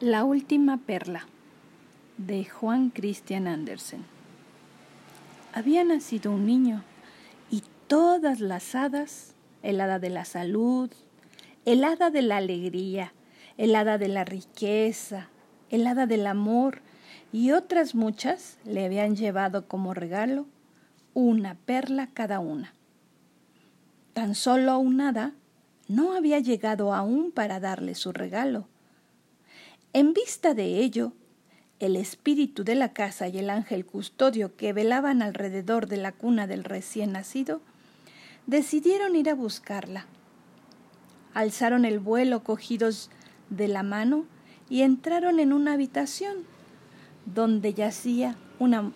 La última perla de Juan Christian Andersen. Había nacido un niño y todas las hadas, el hada de la salud, el hada de la alegría, el hada de la riqueza, el hada del amor y otras muchas le habían llevado como regalo una perla cada una. Tan solo un hada no había llegado aún para darle su regalo en vista de ello, el espíritu de la casa y el ángel custodio que velaban alrededor de la cuna del recién nacido decidieron ir a buscarla. Alzaron el vuelo cogidos de la mano y entraron en una habitación donde yacía una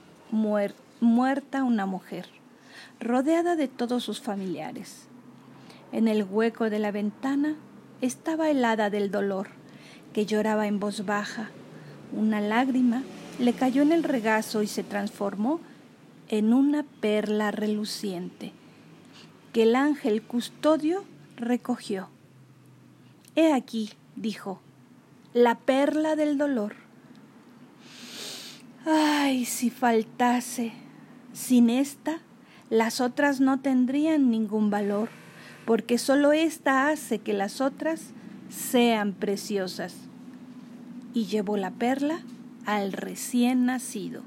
muerta una mujer, rodeada de todos sus familiares. En el hueco de la ventana estaba helada del dolor que lloraba en voz baja. Una lágrima le cayó en el regazo y se transformó en una perla reluciente, que el ángel custodio recogió. He aquí, dijo, la perla del dolor. Ay, si faltase. Sin esta, las otras no tendrían ningún valor, porque sólo esta hace que las otras sean preciosas. Y llevó la perla al recién nacido.